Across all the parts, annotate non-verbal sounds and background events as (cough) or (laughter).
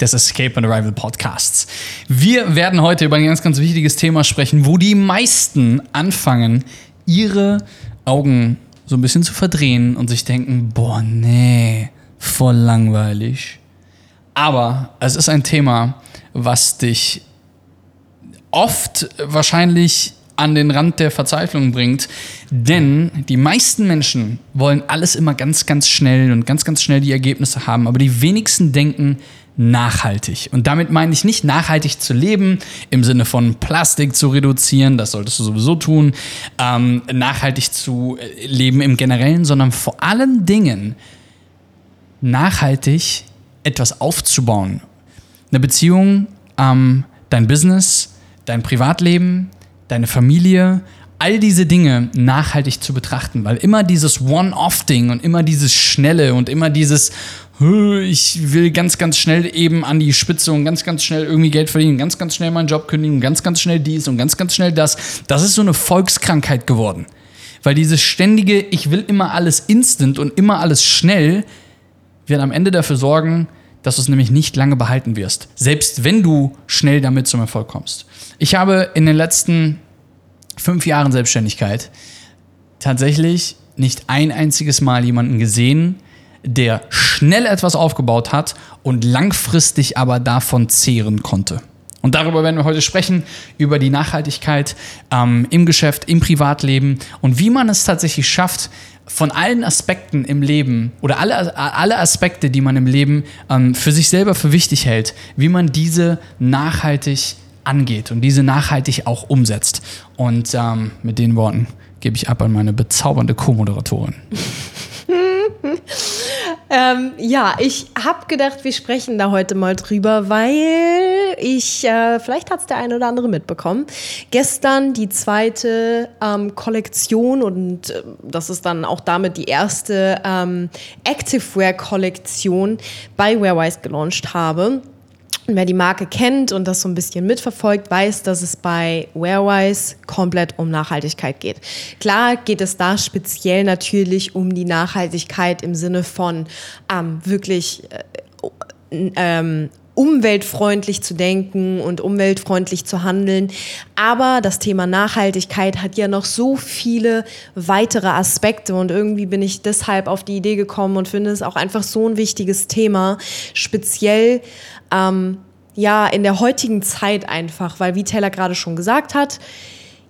des Escape and Arrival Podcasts. Wir werden heute über ein ganz, ganz wichtiges Thema sprechen, wo die meisten anfangen, ihre Augen so ein bisschen zu verdrehen und sich denken, boah, nee, voll langweilig. Aber es ist ein Thema, was dich oft wahrscheinlich an den Rand der Verzweiflung bringt. Denn die meisten Menschen wollen alles immer ganz, ganz schnell und ganz, ganz schnell die Ergebnisse haben. Aber die wenigsten denken nachhaltig. Und damit meine ich nicht nachhaltig zu leben im Sinne von Plastik zu reduzieren, das solltest du sowieso tun, ähm, nachhaltig zu äh, leben im Generellen, sondern vor allen Dingen nachhaltig etwas aufzubauen. Eine Beziehung, ähm, dein Business, dein Privatleben, deine Familie, all diese Dinge nachhaltig zu betrachten, weil immer dieses One-Off-Ding und immer dieses Schnelle und immer dieses, ich will ganz, ganz schnell eben an die Spitze und ganz, ganz schnell irgendwie Geld verdienen, ganz, ganz schnell meinen Job kündigen, ganz, ganz schnell dies und ganz, ganz schnell das, das ist so eine Volkskrankheit geworden. Weil dieses ständige, ich will immer alles instant und immer alles schnell, wird am Ende dafür sorgen, dass du es nämlich nicht lange behalten wirst. Selbst wenn du schnell damit zum Erfolg kommst. Ich habe in den letzten fünf Jahren Selbstständigkeit tatsächlich nicht ein einziges Mal jemanden gesehen, der schnell etwas aufgebaut hat und langfristig aber davon zehren konnte. Und darüber werden wir heute sprechen, über die Nachhaltigkeit ähm, im Geschäft, im Privatleben und wie man es tatsächlich schafft, von allen Aspekten im Leben oder alle, alle Aspekte, die man im Leben ähm, für sich selber für wichtig hält, wie man diese nachhaltig angeht und diese nachhaltig auch umsetzt. Und ähm, mit den Worten gebe ich ab an meine bezaubernde Co-Moderatorin. (laughs) ähm, ja, ich habe gedacht, wir sprechen da heute mal drüber, weil ich, äh, vielleicht hat es der eine oder andere mitbekommen, gestern die zweite ähm, Kollektion und äh, das ist dann auch damit die erste ähm, Activewear-Kollektion bei Wearwise gelauncht habe. Wer die Marke kennt und das so ein bisschen mitverfolgt, weiß, dass es bei Wearwise komplett um Nachhaltigkeit geht. Klar geht es da speziell natürlich um die Nachhaltigkeit im Sinne von ähm, wirklich äh, ähm, umweltfreundlich zu denken und umweltfreundlich zu handeln. Aber das Thema Nachhaltigkeit hat ja noch so viele weitere Aspekte und irgendwie bin ich deshalb auf die Idee gekommen und finde es auch einfach so ein wichtiges Thema, speziell ähm, ja, in der heutigen Zeit einfach, weil wie Taylor gerade schon gesagt hat,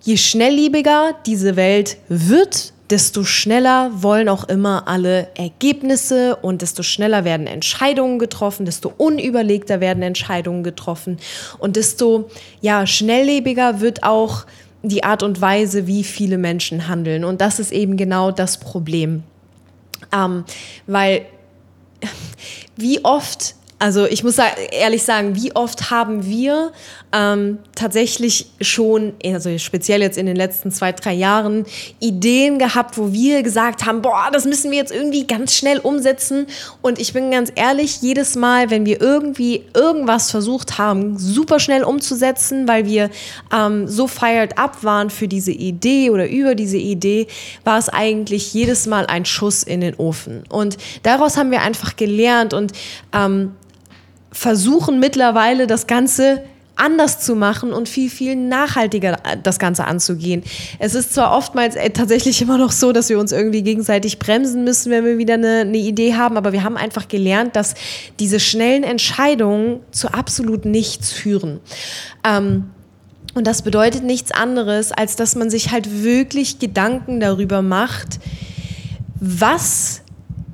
je schnelllebiger diese Welt wird, desto schneller wollen auch immer alle Ergebnisse und desto schneller werden Entscheidungen getroffen, desto unüberlegter werden Entscheidungen getroffen und desto ja, schnelllebiger wird auch die Art und Weise, wie viele Menschen handeln. Und das ist eben genau das Problem. Ähm, weil (laughs) wie oft also ich muss ehrlich sagen, wie oft haben wir ähm, tatsächlich schon, also speziell jetzt in den letzten zwei, drei Jahren, Ideen gehabt, wo wir gesagt haben, boah, das müssen wir jetzt irgendwie ganz schnell umsetzen. Und ich bin ganz ehrlich, jedes Mal, wenn wir irgendwie irgendwas versucht haben, super schnell umzusetzen, weil wir ähm, so fired up waren für diese Idee oder über diese Idee, war es eigentlich jedes Mal ein Schuss in den Ofen. Und daraus haben wir einfach gelernt und ähm, versuchen mittlerweile das Ganze anders zu machen und viel, viel nachhaltiger äh, das Ganze anzugehen. Es ist zwar oftmals äh, tatsächlich (laughs) immer noch so, dass wir uns irgendwie gegenseitig bremsen müssen, wenn wir wieder eine, eine Idee haben, aber wir haben einfach gelernt, dass diese schnellen Entscheidungen zu absolut nichts führen. Ähm, und das bedeutet nichts anderes, als dass man sich halt wirklich Gedanken darüber macht, was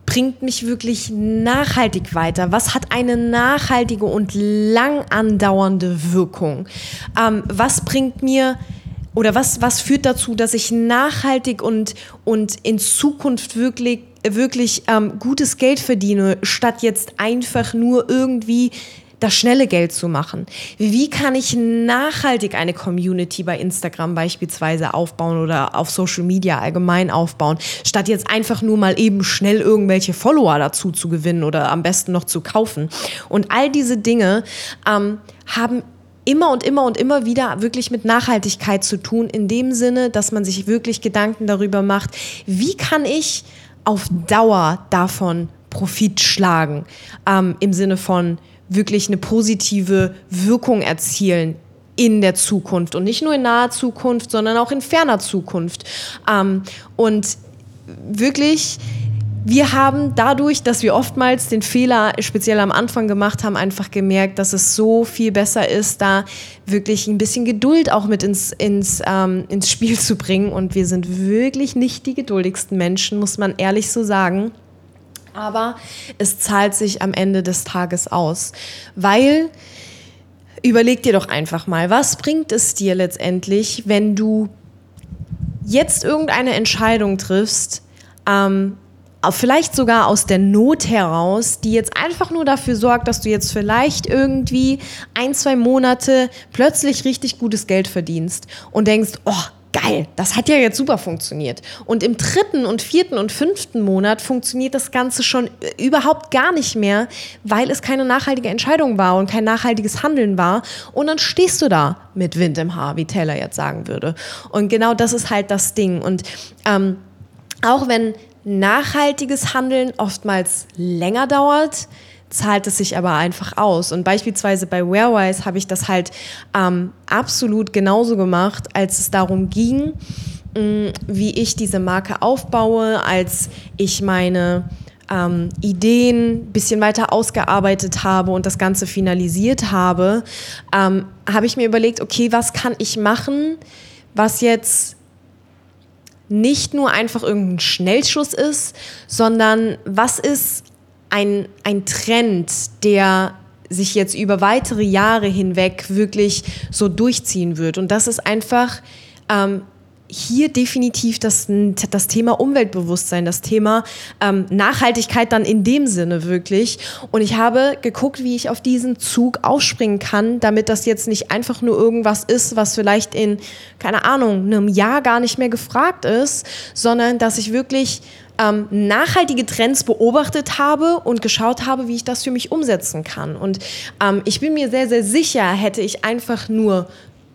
bringt mich wirklich nachhaltig weiter? Was hat eine nachhaltige und lang andauernde Wirkung? Ähm, was bringt mir oder was, was führt dazu, dass ich nachhaltig und, und in Zukunft wirklich, wirklich ähm, gutes Geld verdiene, statt jetzt einfach nur irgendwie das schnelle Geld zu machen? Wie kann ich nachhaltig eine Community bei Instagram beispielsweise aufbauen oder auf Social Media allgemein aufbauen, statt jetzt einfach nur mal eben schnell irgendwelche Follower dazu zu gewinnen oder am besten noch zu kaufen? Und all diese Dinge ähm, haben immer und immer und immer wieder wirklich mit Nachhaltigkeit zu tun, in dem Sinne, dass man sich wirklich Gedanken darüber macht, wie kann ich auf Dauer davon Profit schlagen, ähm, im Sinne von wirklich eine positive Wirkung erzielen in der Zukunft und nicht nur in naher Zukunft, sondern auch in ferner Zukunft. Ähm, und wirklich wir haben dadurch, dass wir oftmals den Fehler speziell am Anfang gemacht haben, einfach gemerkt, dass es so viel besser ist, da wirklich ein bisschen Geduld auch mit ins, ins, ähm, ins Spiel zu bringen. Und wir sind wirklich nicht die geduldigsten Menschen, muss man ehrlich so sagen. Aber es zahlt sich am Ende des Tages aus, weil überleg dir doch einfach mal, was bringt es dir letztendlich, wenn du jetzt irgendeine Entscheidung triffst, ähm, vielleicht sogar aus der Not heraus, die jetzt einfach nur dafür sorgt, dass du jetzt vielleicht irgendwie ein, zwei Monate plötzlich richtig gutes Geld verdienst und denkst, oh, geil, das hat ja jetzt super funktioniert. Und im dritten und vierten und fünften Monat funktioniert das Ganze schon überhaupt gar nicht mehr, weil es keine nachhaltige Entscheidung war und kein nachhaltiges Handeln war. Und dann stehst du da mit Wind im Haar, wie Taylor jetzt sagen würde. Und genau das ist halt das Ding. Und ähm, auch wenn nachhaltiges Handeln oftmals länger dauert, zahlt es sich aber einfach aus. Und beispielsweise bei Wearwise habe ich das halt ähm, absolut genauso gemacht, als es darum ging, mh, mm, wie ich diese Marke aufbaue, als ich meine ähm, Ideen ein bisschen weiter ausgearbeitet habe und das Ganze finalisiert habe, ähm, habe ich mir überlegt, okay, was kann ich machen, was jetzt nicht nur einfach irgendein Schnellschuss ist, sondern was ist ein, ein Trend, der sich jetzt über weitere Jahre hinweg wirklich so durchziehen wird. Und das ist einfach ähm, hier definitiv das, das Thema Umweltbewusstsein, das Thema ähm, Nachhaltigkeit dann in dem Sinne wirklich. Und ich habe geguckt, wie ich auf diesen Zug aufspringen kann, damit das jetzt nicht einfach nur irgendwas ist, was vielleicht in, keine Ahnung, einem Jahr gar nicht mehr gefragt ist, sondern dass ich wirklich ähm, nachhaltige Trends beobachtet habe und geschaut habe, wie ich das für mich umsetzen kann. Und ähm, ich bin mir sehr, sehr sicher, hätte ich einfach nur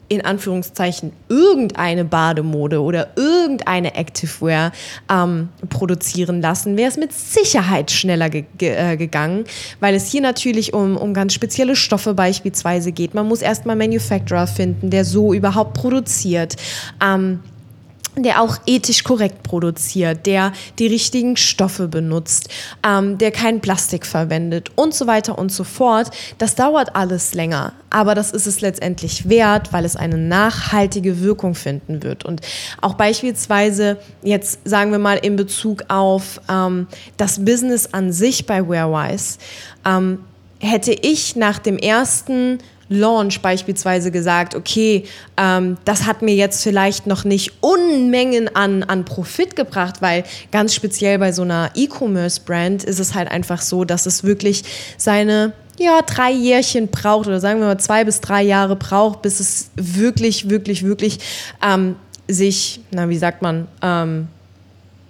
in Anführungszeichen irgendeine Bademode oder irgendeine Activewear ähm, produzieren lassen, wäre es mit Sicherheit schneller ge ge äh, gegangen, weil es hier natürlich um, um ganz spezielle Stoffe beispielsweise geht. Man muss erstmal Manufacturer finden, der so überhaupt produziert. Ähm, der auch ethisch korrekt produziert, der die richtigen Stoffe benutzt, ähm, der kein Plastik verwendet und so weiter und so fort. Das dauert alles länger, aber das ist es letztendlich wert, weil es eine nachhaltige Wirkung finden wird. Und auch beispielsweise jetzt sagen wir mal in Bezug auf ähm, das Business an sich bei Wearwise, ähm, hätte ich nach dem ersten Launch beispielsweise gesagt, okay, ähm, das hat mir jetzt vielleicht noch nicht Unmengen an, an Profit gebracht, weil ganz speziell bei so einer E-Commerce-Brand ist es halt einfach so, dass es wirklich seine ja, drei Jährchen braucht oder sagen wir mal zwei bis drei Jahre braucht, bis es wirklich, wirklich, wirklich ähm, sich, na, wie sagt man, ähm,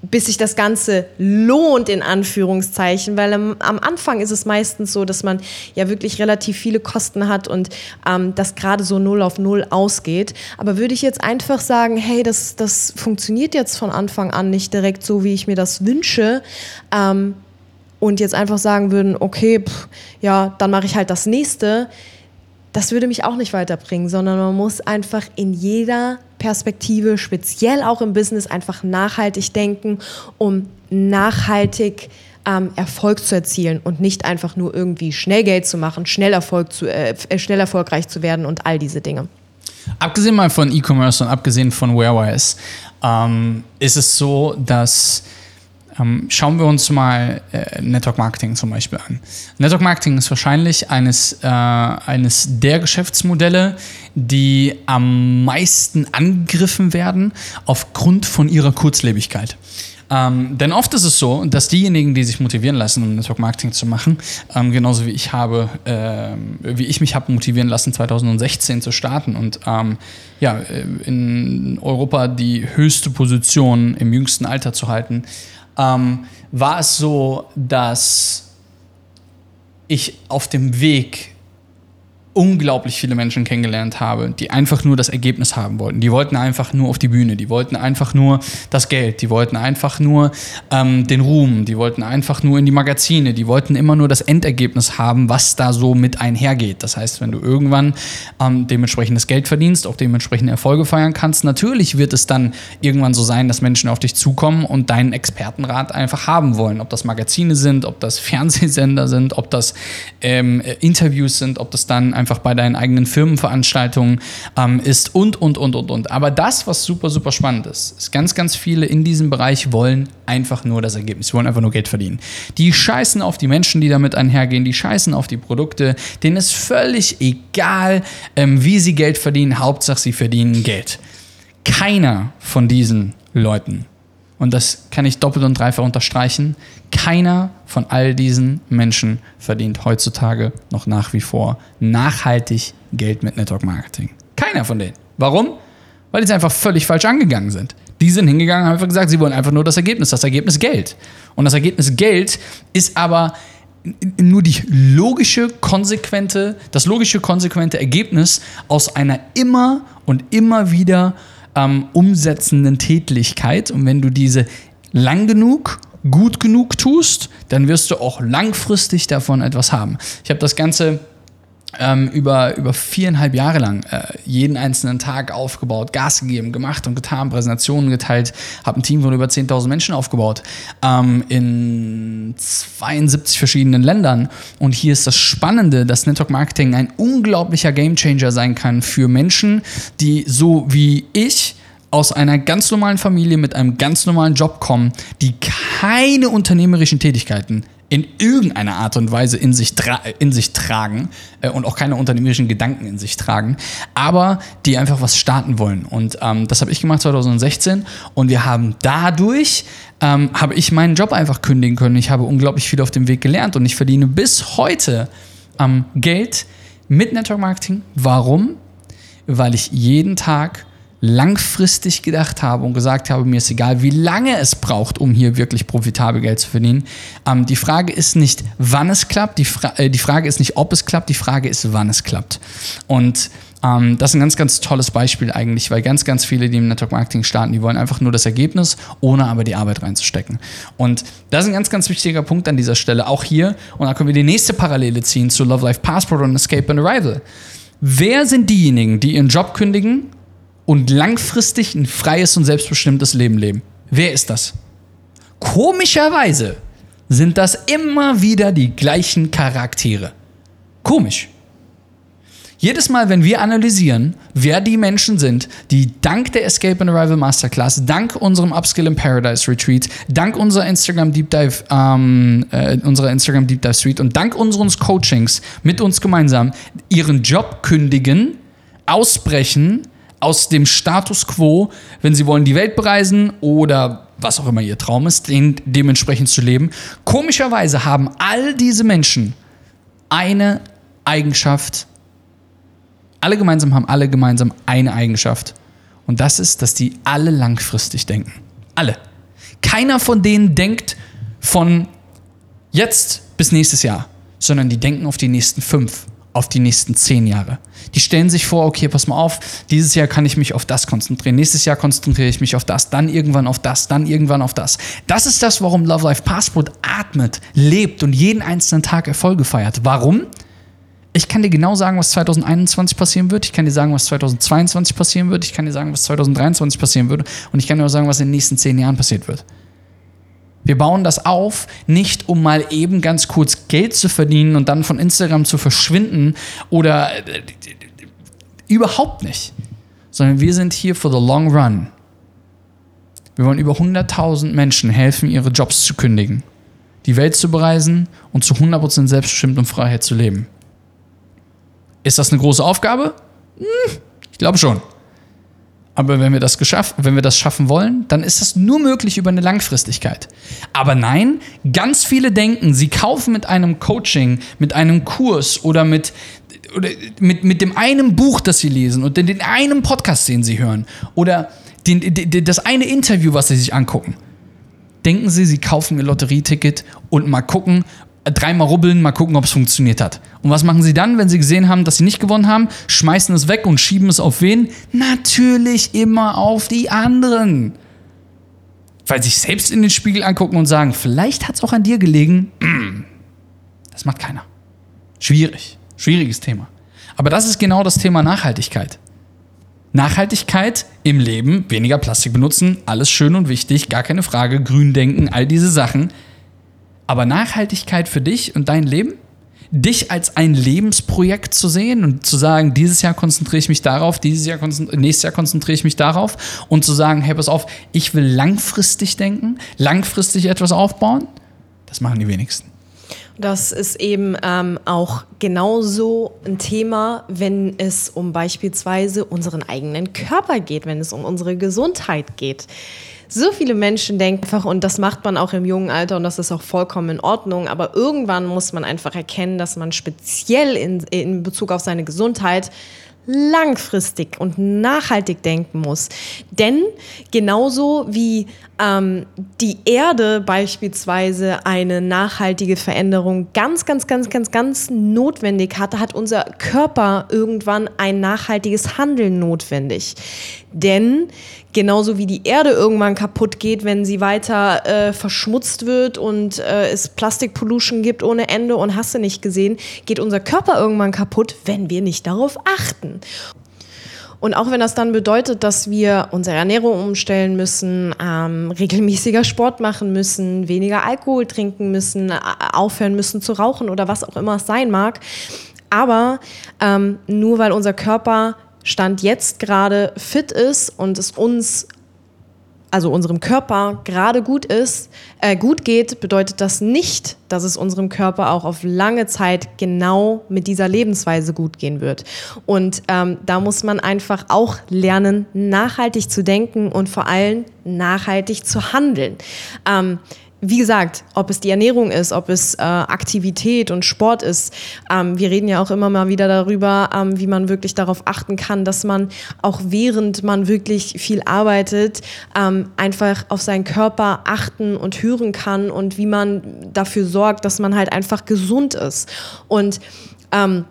bis sich das Ganze lohnt, in Anführungszeichen, weil am, am, Anfang ist es meistens so, dass man ja wirklich relativ viele Kosten hat und ähm, das gerade so null auf null ausgeht. Aber würde ich jetzt einfach sagen, hey, das, das funktioniert jetzt von Anfang an nicht direkt so, wie ich mir das wünsche, ähm, und jetzt einfach sagen würden, okay, pff, ja, dann mache ich halt das nächste, das würde mich auch nicht weiterbringen, sondern man muss einfach in jeder Perspektive, speziell auch im Business, einfach nachhaltig denken, um nachhaltig ähm, Erfolg zu erzielen und nicht einfach nur irgendwie schnell Geld zu machen, schnell, Erfolg zu, äh, schnell erfolgreich zu werden und all diese Dinge. Abgesehen mal von E-Commerce und abgesehen von Wearwise, ähm, ist es so, dass schauen wir uns mal äh, Network Marketing zum Beispiel an. Network Marketing ist wahrscheinlich eines, äh, eines der Geschäftsmodelle, die am meisten angegriffen werden aufgrund von ihrer Kurzlebigkeit. Ähm, denn oft ist es so, dass diejenigen, die sich motivieren lassen, um Network Marketing zu machen, ähm, genauso wie ich habe, äh, wie ich mich habe motivieren lassen, 2016 zu starten und ähm, ja, äh, in Europa die höchste Position im jüngsten Alter zu halten, ähm, war es so, dass ich auf dem Weg unglaublich viele Menschen kennengelernt habe, die einfach nur das Ergebnis haben wollten. Die wollten einfach nur auf die Bühne, die wollten einfach nur das Geld, die wollten einfach nur ähm, den Ruhm, die wollten einfach nur in die Magazine, die wollten immer nur das Endergebnis haben, was da so mit einhergeht. Das heißt, wenn du irgendwann ähm, dementsprechendes Geld verdienst, auch dementsprechende Erfolge feiern kannst, natürlich wird es dann irgendwann so sein, dass Menschen auf dich zukommen und deinen Expertenrat einfach haben wollen. Ob das Magazine sind, ob das (laughs) Fernsehsender sind, ob das ähm, Interviews sind, ob das dann einfach einfach bei deinen eigenen Firmenveranstaltungen ähm, ist und, und, und, und, und. Aber das, was super, super spannend ist, ist ganz, ganz viele in diesem Bereich wollen einfach nur das Ergebnis. Sie wollen einfach nur Geld verdienen. Die scheißen auf die Menschen, die damit einhergehen, die scheißen auf die Produkte. Denen ist völlig egal, ähm, wie sie Geld verdienen. Hauptsache, sie verdienen Geld. Keiner von diesen Leuten und das kann ich doppelt und dreifach unterstreichen, keiner von all diesen Menschen verdient heutzutage noch nach wie vor nachhaltig Geld mit Network Marketing. Keiner von denen. Warum? Weil die es einfach völlig falsch angegangen sind. Die sind hingegangen und haben einfach gesagt, sie wollen einfach nur das Ergebnis, das Ergebnis Geld. Und das Ergebnis Geld ist aber nur die logische, konsequente, das logische, konsequente Ergebnis aus einer immer und immer wieder ähm, umsetzenden Tätigkeit. Und wenn du diese lang genug, gut genug tust, dann wirst du auch langfristig davon etwas haben. Ich habe das Ganze ähm, über, über viereinhalb Jahre lang äh, jeden einzelnen Tag aufgebaut, Gas gegeben, gemacht und getan, Präsentationen geteilt, habe ein Team von über 10.000 Menschen aufgebaut ähm, in 72 verschiedenen Ländern. Und hier ist das Spannende, dass Network Marketing ein unglaublicher Gamechanger sein kann für Menschen, die so wie ich aus einer ganz normalen Familie mit einem ganz normalen Job kommen, die keine unternehmerischen Tätigkeiten in irgendeiner Art und Weise in sich, in sich tragen äh, und auch keine unternehmerischen Gedanken in sich tragen, aber die einfach was starten wollen. Und ähm, das habe ich gemacht 2016 und wir haben dadurch, ähm, habe ich meinen Job einfach kündigen können. Ich habe unglaublich viel auf dem Weg gelernt und ich verdiene bis heute ähm, Geld mit Network Marketing. Warum? Weil ich jeden Tag langfristig gedacht habe und gesagt habe, mir ist egal, wie lange es braucht, um hier wirklich profitabel Geld zu verdienen. Ähm, die Frage ist nicht, wann es klappt, die, Fra äh, die Frage ist nicht, ob es klappt, die Frage ist, wann es klappt. Und ähm, das ist ein ganz, ganz tolles Beispiel eigentlich, weil ganz, ganz viele, die im Network Marketing starten, die wollen einfach nur das Ergebnis, ohne aber die Arbeit reinzustecken. Und das ist ein ganz, ganz wichtiger Punkt an dieser Stelle, auch hier. Und da können wir die nächste Parallele ziehen zu Love Life Passport und Escape and Arrival. Wer sind diejenigen, die ihren Job kündigen und langfristig ein freies und selbstbestimmtes Leben leben. Wer ist das? Komischerweise sind das immer wieder die gleichen Charaktere. Komisch. Jedes Mal, wenn wir analysieren, wer die Menschen sind, die dank der Escape and Arrival Masterclass, dank unserem Upskill in Paradise Retreat, dank unserer Instagram Deep Dive, ähm, äh, unserer Instagram Deep Dive Suite und dank unseres Coachings mit uns gemeinsam ihren Job kündigen, ausbrechen, aus dem Status quo, wenn sie wollen die Welt bereisen oder was auch immer ihr Traum ist, den dementsprechend zu leben. Komischerweise haben all diese Menschen eine Eigenschaft. Alle gemeinsam haben alle gemeinsam eine Eigenschaft. Und das ist, dass die alle langfristig denken. Alle. Keiner von denen denkt von jetzt bis nächstes Jahr, sondern die denken auf die nächsten fünf, auf die nächsten zehn Jahre. Die stellen sich vor, okay, pass mal auf, dieses Jahr kann ich mich auf das konzentrieren, nächstes Jahr konzentriere ich mich auf das, dann irgendwann auf das, dann irgendwann auf das. Das ist das, warum Love Life Passport atmet, lebt und jeden einzelnen Tag Erfolge feiert. Warum? Ich kann dir genau sagen, was 2021 passieren wird. Ich kann dir sagen, was 2022 passieren wird. Ich kann dir sagen, was 2023 passieren wird. Und ich kann dir auch sagen, was in den nächsten zehn Jahren passiert wird. Wir bauen das auf, nicht um mal eben ganz kurz Geld zu verdienen und dann von Instagram zu verschwinden oder äh, überhaupt nicht, sondern wir sind hier for the long run. Wir wollen über 100.000 Menschen helfen, ihre Jobs zu kündigen, die Welt zu bereisen und zu 100% selbstbestimmt und Freiheit zu leben. Ist das eine große Aufgabe? Hm, ich glaube schon. Aber wenn wir, das geschafft, wenn wir das schaffen wollen, dann ist das nur möglich über eine Langfristigkeit. Aber nein, ganz viele denken, sie kaufen mit einem Coaching, mit einem Kurs oder mit, oder mit, mit dem einen Buch, das sie lesen und den, einen Podcast, den sie hören oder den, den, das eine Interview, was sie sich angucken. Denken sie, sie kaufen ihr Lotterieticket und mal gucken, dreimal rubbeln, mal gucken, ob es funktioniert hat. Und was machen sie dann, wenn sie gesehen haben, dass sie nicht gewonnen haben? Schmeißen es weg und schieben es auf wen? Natürlich immer auf die anderen. Weil sie sich selbst in den Spiegel angucken und sagen, vielleicht hat es auch an dir gelegen. (clears throat) Das macht keiner. Schwierig. Schwieriges Thema. Aber das ist genau das Thema Nachhaltigkeit. Nachhaltigkeit im Leben, weniger Plastik benutzen, alles schön und wichtig, gar keine Frage, grün denken, all diese Sachen. Aber Nachhaltigkeit für dich und dein Leben? Dich als ein Lebensprojekt zu sehen und zu sagen, dieses Jahr konzentriere ich mich darauf, dieses Jahr nächstes Jahr konzentriere ich mich darauf und zu sagen, hey, pass auf, ich will langfristig denken, langfristig etwas aufbauen, das machen die wenigsten. Das ist eben ähm, auch genauso ein Thema, wenn es um beispielsweise unseren eigenen Körper geht, wenn es um unsere Gesundheit geht so viele Menschen denken einfach, und das macht man auch im jungen Alter und das ist auch vollkommen in Ordnung, aber irgendwann muss man einfach erkennen, dass man speziell in, in Bezug auf seine Gesundheit langfristig und nachhaltig denken muss. Denn genauso wie ähm, die Erde beispielsweise eine nachhaltige Veränderung ganz, ganz, ganz, ganz, ganz notwendig hatte, hat unser Körper irgendwann ein nachhaltiges Handeln notwendig. Denn genauso wie die Erde irgendwann kaputt geht, wenn sie weiter äh, verschmutzt wird und äh, es Plastikpollution gibt ohne Ende und hast du nicht gesehen, geht unser Körper irgendwann kaputt, wenn wir nicht darauf achten. Und auch wenn das dann bedeutet, dass wir unsere Ernährung umstellen müssen, ähm, regelmäßiger Sport machen müssen, weniger Alkohol trinken müssen, aufhören müssen zu rauchen oder was auch immer es sein mag. Aber ähm, nur weil unser Körper Stand jetzt gerade fit ist und es uns also unserem Körper gerade gut ist, äh, gut geht, bedeutet das nicht, dass es unserem Körper auch auf lange Zeit genau mit dieser Lebensweise gut gehen wird. Und ähm, da muss man einfach auch lernen, nachhaltig zu denken und vor allem nachhaltig zu handeln. Ähm, wie gesagt, ob es die Ernährung ist, ob es äh, Aktivität und Sport ist. Ähm, wir reden ja auch immer mal wieder darüber, ähm, wie man wirklich darauf achten kann, dass man auch während man wirklich viel arbeitet, ähm, einfach auf seinen Körper achten und hören kann und wie man dafür sorgt, dass man halt einfach gesund ist. Und ähm,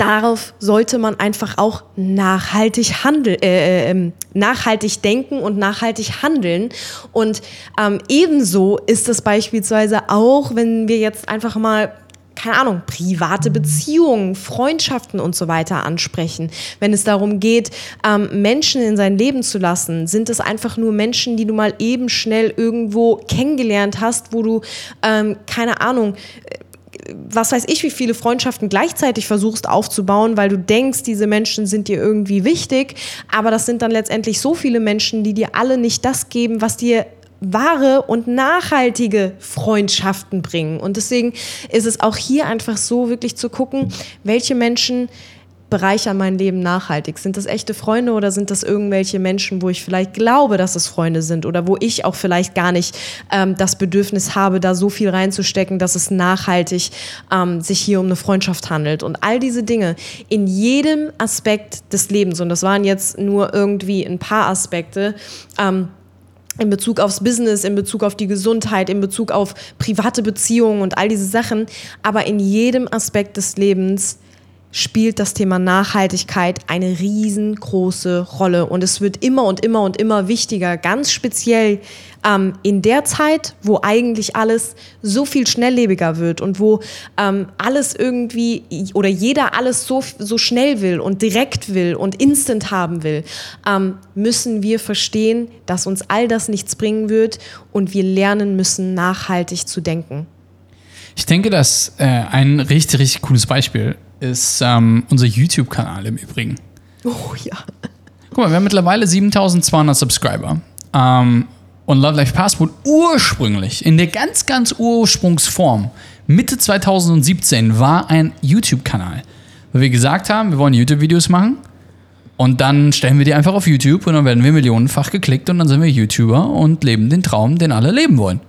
darauf sollte man einfach auch nachhaltig handeln, äh, äh, ähm, nachhaltig denken und nachhaltig handeln. Und ähm, ebenso ist es beispielsweise auch, wenn wir jetzt einfach mal keine Ahnung, private Beziehungen, Freundschaften und so weiter ansprechen. Wenn es darum geht, ähm, Menschen in sein Leben zu lassen, sind es einfach nur Menschen, die du mal eben schnell irgendwo kennengelernt hast, wo du, ähm, keine Ahnung, was weiß ich, wie viele Freundschaften gleichzeitig versuchst aufzubauen, weil du denkst, diese Menschen sind dir irgendwie wichtig, aber das sind dann letztendlich so viele Menschen, die dir alle nicht das geben, was dir wahre und nachhaltige Freundschaften bringen. Und deswegen ist es auch hier einfach so, wirklich zu gucken, welche Menschen bereichern mein Leben nachhaltig? Sind das echte Freunde oder sind das irgendwelche Menschen, wo ich vielleicht glaube, dass es Freunde sind oder wo ich auch vielleicht gar nicht ähm, das Bedürfnis habe, da so viel reinzustecken, dass es nachhaltig ähm, sich hier um eine Freundschaft handelt? Und all diese Dinge in jedem Aspekt des Lebens, und das waren jetzt nur irgendwie ein paar Aspekte, ähm, in Bezug aufs Business, in Bezug auf die Gesundheit, in Bezug auf private Beziehungen und all diese Sachen, aber in jedem Aspekt des Lebens spielt das Thema Nachhaltigkeit eine riesengroße Rolle. Und es wird immer und immer und immer wichtiger, ganz speziell ähm, in der Zeit, wo eigentlich alles so viel schnelllebiger wird und wo ähm, alles irgendwie oder jeder alles so, so schnell will und direkt will und instant haben will, ähm, müssen wir verstehen, dass uns all das nichts bringen wird und wir lernen müssen, nachhaltig zu denken. Ich denke, dass äh, ein richtig, richtig cooles Beispiel ist ähm, unser YouTube-Kanal im Übrigen. Oh ja. Guck mal, wir haben mittlerweile 7200 Subscriber. Ähm, und Love Life Passport ursprünglich, in der ganz, ganz Ursprungsform, Mitte 2017, war ein YouTube-Kanal. Weil wir gesagt haben, wir wollen YouTube-Videos machen. Und dann stellen wir die einfach auf YouTube und dann werden wir millionenfach geklickt und dann sind wir YouTuber und leben den Traum, den alle leben wollen.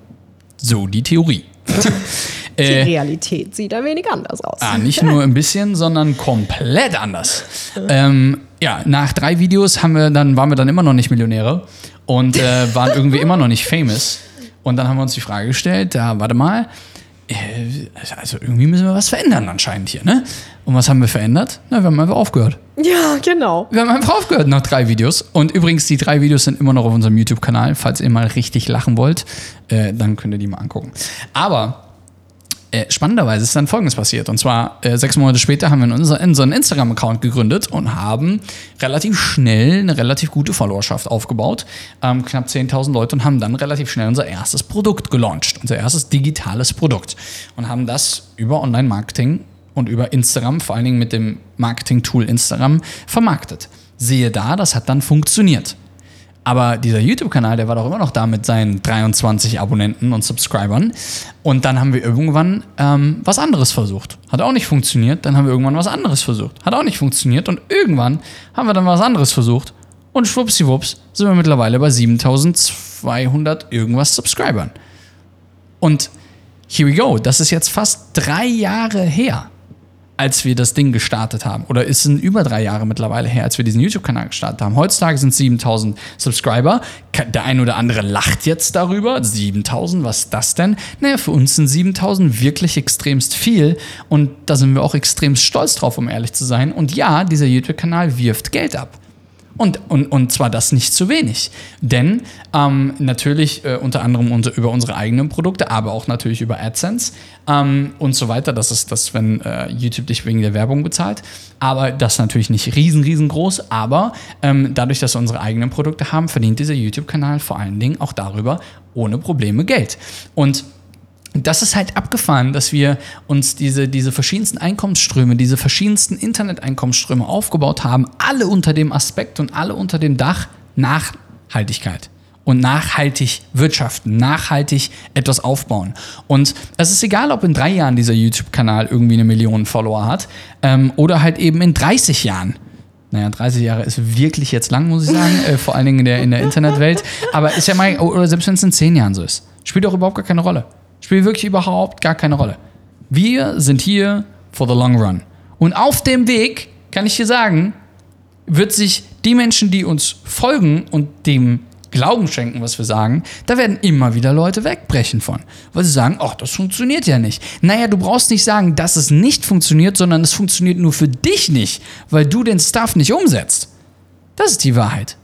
So die Theorie. (laughs) Die Äh, Realität sieht ein wenig anders aus. Ah, nicht nur ein bisschen, sondern komplett anders. Ähm, ja, nach drei Videos haben wir dann, waren wir dann immer noch nicht Millionäre und äh, (laughs) waren irgendwie immer noch nicht famous. Und dann haben wir uns die Frage gestellt, da, warte mal, äh, also irgendwie müssen wir was verändern anscheinend hier, ne? Und was haben wir verändert? Na, wir haben einfach aufgehört. Ja, genau. Wir haben einfach aufgehört nach drei Videos. Und übrigens, die drei Videos sind immer noch auf unserem YouTube-Kanal. Falls ihr mal richtig lachen wollt, äh, dann könnt ihr die mal angucken. Aber äh, spannenderweise ist dann Folgendes passiert. Und zwar äh, sechs Monate später haben wir unser, unseren Instagram-Account gegründet und haben relativ schnell eine relativ gute Followerschaft aufgebaut. Ähm, knapp 10.000 Leute und haben dann relativ schnell unser erstes Produkt gelauncht. Unser erstes digitales Produkt. Und haben das über Online-Marketing und über Instagram, vor allen Dingen mit dem Marketing-Tool Instagram, vermarktet. Siehe da, das hat dann funktioniert. Aber dieser YouTube-Kanal, der war doch immer noch da mit seinen 23 Abonnenten und Subscribern. Und dann haben wir irgendwann ähm, was anderes versucht. Hat auch nicht funktioniert. Dann haben wir irgendwann was anderes versucht. Hat auch nicht funktioniert. Und irgendwann haben wir dann was anderes versucht. Und schwuppsiwupps sind wir mittlerweile bei 7200 irgendwas Subscribern. Und here we go. Das ist jetzt fast drei Jahre her, als wir das Ding gestartet haben. Oder es sind über drei Jahre mittlerweile her, als wir diesen YouTube-Kanal gestartet haben. Heutzutage sind es 7000 Subscriber. Der ein oder andere lacht jetzt darüber. 7000, was ist das denn? Naja, für uns sind 7000 wirklich extremst viel. Und da sind wir auch extremst stolz drauf, um ehrlich zu sein. Und ja, dieser YouTube-Kanal wirft Geld ab. Und, und, und zwar das nicht zu wenig. Denn ähm, natürlich äh, unter anderem unser, über unsere eigenen Produkte, aber auch natürlich über AdSense ähm, und so weiter. Das ist das, wenn äh, YouTube dich wegen der Werbung bezahlt. Aber das natürlich nicht riesen, riesengroß. Aber ähm, dadurch, dass wir unsere eigenen Produkte haben, verdient dieser YouTube-Kanal vor allen Dingen auch darüber ohne Probleme Geld. Und das ist halt abgefahren, dass wir uns diese, diese verschiedensten Einkommensströme, diese verschiedensten Internet-Einkommensströme aufgebaut haben, alle unter dem Aspekt und alle unter dem Dach Nachhaltigkeit und nachhaltig wirtschaften, nachhaltig etwas aufbauen. Und es ist egal, ob in drei Jahren dieser YouTube-Kanal irgendwie eine Million Follower hat ähm, oder halt eben in 30 Jahren. Naja, 30 Jahre ist wirklich jetzt lang, muss ich sagen, äh, vor allen Dingen in der, in der Internetwelt. Aber ist ja mal, oder selbst wenn es in 10 Jahren so ist, spielt auch überhaupt gar keine Rolle. Spielt wirklich überhaupt gar keine Rolle. Wir sind hier for the long run. Und auf dem Weg, kann ich dir sagen, wird sich die Menschen, die uns folgen und dem Glauben schenken, was wir sagen, da werden immer wieder Leute wegbrechen von. Weil sie sagen, ach, das funktioniert ja nicht. Naja, du brauchst nicht sagen, dass es nicht funktioniert, sondern es funktioniert nur für dich nicht, weil du den Stuff nicht umsetzt. Das ist die Wahrheit.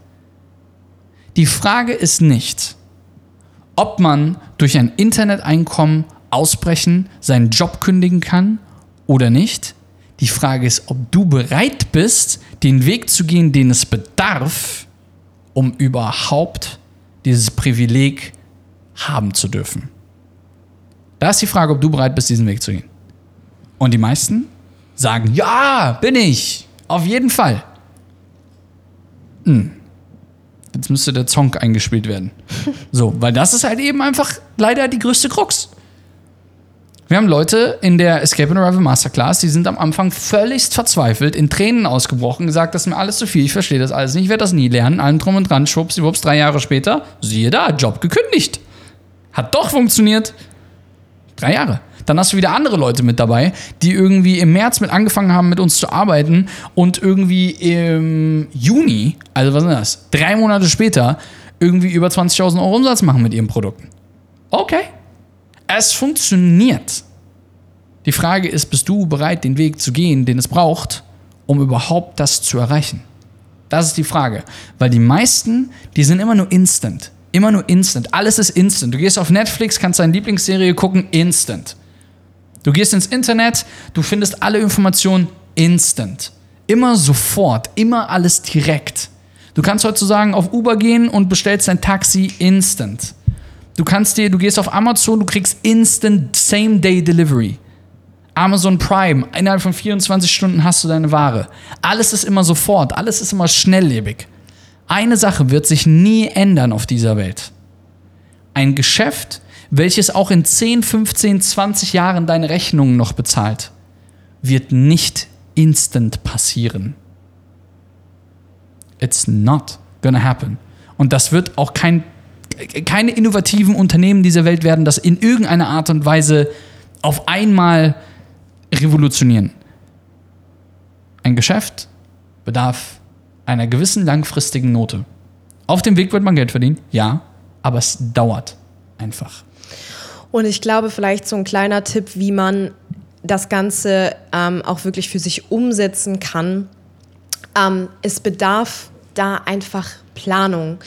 Die Frage ist nicht, ob man durch ein Interneteinkommen ausbrechen, seinen Job kündigen kann oder nicht. Die Frage ist, ob du bereit bist, den Weg zu gehen, den es bedarf, um überhaupt dieses Privileg haben zu dürfen. Da ist die Frage, ob du bereit bist, diesen Weg zu gehen. Und die meisten sagen, ja, bin ich. Auf jeden Fall. Hm. Jetzt müsste der Song eingespielt werden. So, weil das ist halt eben einfach leider die größte Krux. Wir haben Leute in der Escape and Arrival Masterclass, die sind am Anfang völligst verzweifelt, in Tränen ausgebrochen, gesagt, das ist mir alles zu viel, ich verstehe das alles nicht, ich werde das nie lernen, allen drum und dran, schwuppsiwupps, drei Jahre später, siehe da, Job gekündigt. Hat doch funktioniert. Drei Jahre. Dann hast du wieder andere Leute mit dabei, die irgendwie im März mit angefangen haben, mit uns zu arbeiten und irgendwie im Juni, also was ist das, drei Monate später, irgendwie über 20.000 Euro Umsatz machen mit ihren Produkten. Okay. Es funktioniert. Die Frage ist, bist du bereit, den Weg zu gehen, den es braucht, um überhaupt das zu erreichen? Das ist die Frage. Weil die meisten, die sind immer nur instant. Immer nur instant. Alles ist instant. Du gehst auf Netflix, kannst deine Lieblingsserie gucken, instant. Du gehst ins Internet, du findest alle Informationen instant. Immer sofort, immer alles direkt. Du kannst heutzutage auf Uber gehen und bestellst dein Taxi instant. Du kannst dir, du gehst auf Amazon, du kriegst instant Same-Day Delivery. Amazon Prime, innerhalb von 24 Stunden hast du deine Ware. Alles ist immer sofort, alles ist immer schnelllebig. Eine Sache wird sich nie ändern auf dieser Welt. Ein Geschäft, welches auch in 10, 15, 20 Jahren deine Rechnungen noch bezahlt, wird nicht instant passieren. It's not gonna happen. Und das wird auch kein, keine innovativen Unternehmen dieser Welt werden, das in irgendeiner Art und Weise auf einmal revolutionieren. Ein Geschäft bedarf einer gewissen langfristigen Note. Auf dem Weg wird man Geld verdienen, ja, aber es dauert einfach. Und ich glaube, vielleicht so ein kleiner Tipp, wie man das Ganze ähm, auch wirklich für sich umsetzen kann. Ähm, es bedarf da einfach Planung.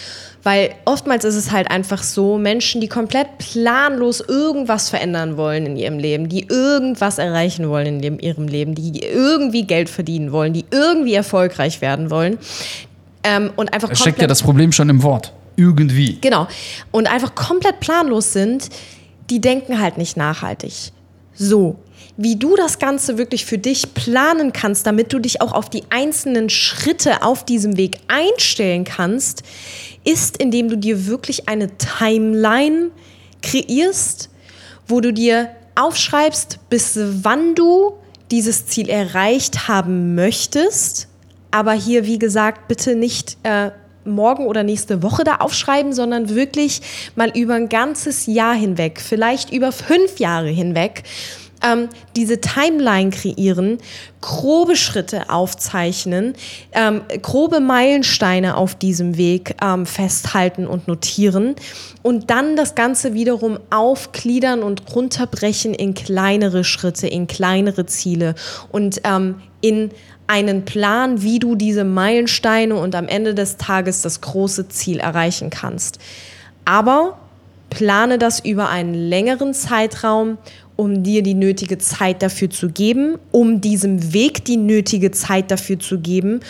Weil oftmals ist es halt einfach so, Menschen, die komplett planlos irgendwas verändern wollen in ihrem Leben, die irgendwas erreichen wollen in ihrem Leben, die irgendwie Geld verdienen wollen, die irgendwie erfolgreich werden wollen. Ähm, und einfach Da steckt ja das Problem schon im Wort. Irgendwie. Genau. Und einfach komplett planlos sind, die denken halt nicht nachhaltig. So, wie du das Ganze wirklich für dich planen kannst, damit du dich auch auf die einzelnen Schritte auf diesem Weg einstellen kannst, ist, indem du dir wirklich eine Timeline kreierst, wo du dir aufschreibst, bis wann du dieses Ziel erreicht haben möchtest. Aber hier, wie gesagt, bitte nicht äh, morgen oder nächste Woche da aufschreiben, sondern wirklich mal über ein ganzes Jahr hinweg, vielleicht über fünf Jahre hinweg, ähm, diese Timeline kreieren, grobe Schritte aufzeichnen, ähm, grobe Meilensteine auf diesem Weg ähm, festhalten und notieren und dann das Ganze wiederum aufgliedern und runterbrechen in kleinere Schritte, in kleinere Ziele und ähm, in einen Plan, wie du diese Meilensteine und am Ende des Tages das große Ziel erreichen kannst. Aber plane das über einen längeren Zeitraum um dir die nötige Zeit dafür zu geben, um diesem Weg die nötige Zeit dafür zu geben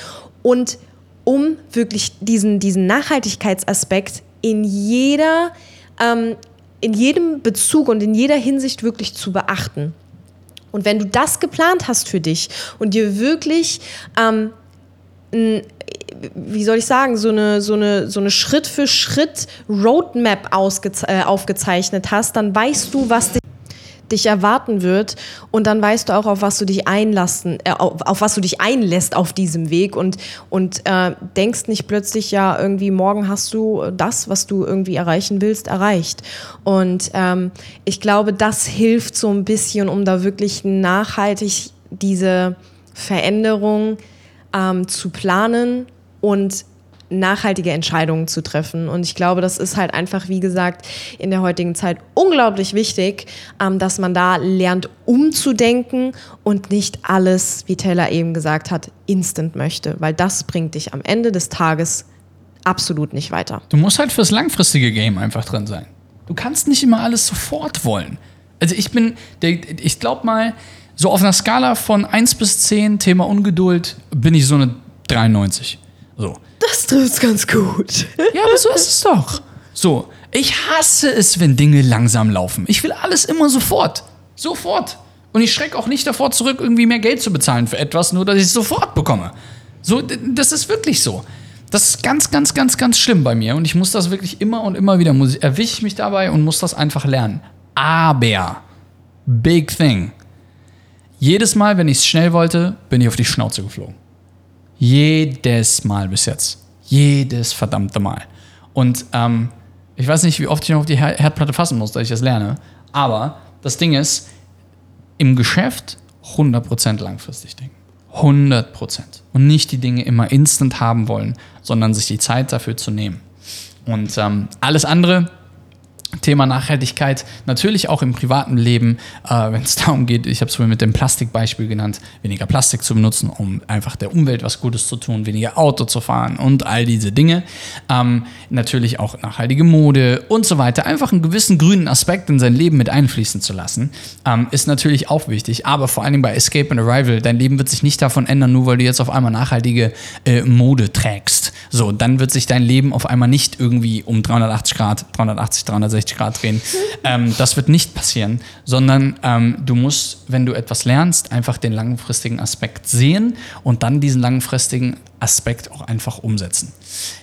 und um wirklich diesen, diesen Nachhaltigkeitsaspekt in jeder, ähm, in jedem Bezug und in jeder Hinsicht wirklich zu beachten. Und wenn du das geplant hast für dich und dir wirklich ähm, wie soll ich sagen, so eine, so eine, so eine Schritt für Schritt Roadmap äh, aufgezeichnet hast, dann weißt du, was dich dich erwarten wird und dann weißt du auch, auf was du dich einlassen, äh, auf, auf, was du dich einlässt auf diesem Weg und, und äh, denkst nicht plötzlich, ja, irgendwie morgen hast du das, was du irgendwie erreichen willst, erreicht. Und ähm, ich glaube, das hilft so ein bisschen, um da wirklich nachhaltig diese Veränderung ähm, zu planen und nachhaltige Entscheidungen zu treffen. Und ich glaube, das ist halt einfach, wie gesagt, in der heutigen Zeit unglaublich wichtig, ähm, dass man da lernt, umzudenken und nicht alles, wie Taylor eben gesagt hat, instant möchte, weil das bringt dich am Ende des Tages absolut nicht weiter. Du musst halt fürs langfristige Game einfach drin sein. Du kannst nicht immer alles sofort wollen. Also ich bin, ich glaube mal, so auf einer Skala von 1 bis 10, Thema Ungeduld, bin ich so eine 93. So. Das trifft ganz gut. Ja, aber so ist es doch. So, ich hasse es, wenn Dinge langsam laufen. Ich will alles immer sofort. Sofort. Und ich schrecke auch nicht davor zurück, irgendwie mehr Geld zu bezahlen für etwas, nur dass ich es sofort bekomme. So, das ist wirklich so. Das ist ganz, ganz, ganz, ganz schlimm bei mir. Und ich muss das wirklich immer und immer wieder, erwische ich mich dabei und muss das einfach lernen. Aber, big thing. Jedes Mal, wenn ich es schnell wollte, bin ich auf die Schnauze geflogen. Jedes Mal bis jetzt. Jedes verdammte Mal. Und ähm, ich weiß nicht, wie oft ich noch auf die Herdplatte fassen muss, dass ich das lerne. Aber das Ding ist, im Geschäft 100% langfristig denken. 100%. Und nicht die Dinge immer instant haben wollen, sondern sich die Zeit dafür zu nehmen. Und ähm, alles andere Thema Nachhaltigkeit natürlich auch im privaten Leben, äh, wenn es (laughs) darum geht, ich habe es vorhin mit dem Plastikbeispiel genannt, weniger Plastik zu benutzen, um einfach der Umwelt was Gutes zu tun, weniger Auto zu fahren und all diese Dinge. Ähm, natürlich auch nachhaltige Mode und so weiter. Einfach einen gewissen grünen Aspekt in sein Leben mit einfließen zu lassen, ähm, ist natürlich auch wichtig. Aber vor allem bei Escape and Arrival, dein Leben wird sich nicht davon ändern, nur weil du jetzt auf einmal nachhaltige äh, Mode trägst. So, dann wird sich dein Leben auf einmal nicht irgendwie um 380 Grad, 380, 360 360 Grad drehen. Ähm, das wird nicht passieren, sondern ähm, du musst, wenn du etwas lernst, einfach den langfristigen Aspekt sehen und dann diesen langfristigen Aspekt auch einfach umsetzen.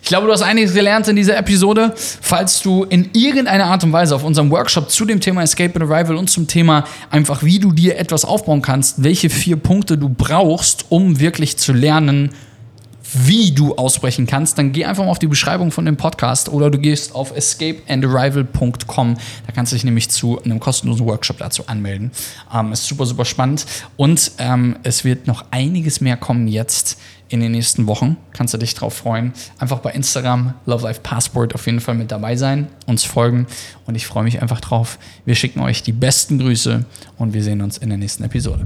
Ich glaube, du hast einiges gelernt in dieser Episode. Falls du in irgendeiner Art und Weise auf unserem Workshop zu dem Thema Escape and Arrival und zum Thema einfach, wie du dir etwas aufbauen kannst, welche vier Punkte du brauchst, um wirklich zu lernen, wie du ausbrechen kannst, dann geh einfach mal auf die Beschreibung von dem Podcast oder du gehst auf escapeandarrival.com. Da kannst du dich nämlich zu einem kostenlosen Workshop dazu anmelden. Ähm, ist super, super spannend. Und ähm, es wird noch einiges mehr kommen jetzt in den nächsten Wochen. Kannst du dich drauf freuen. Einfach bei Instagram, Love Life Passport auf jeden Fall mit dabei sein, uns folgen und ich freue mich einfach drauf. Wir schicken euch die besten Grüße und wir sehen uns in der nächsten Episode.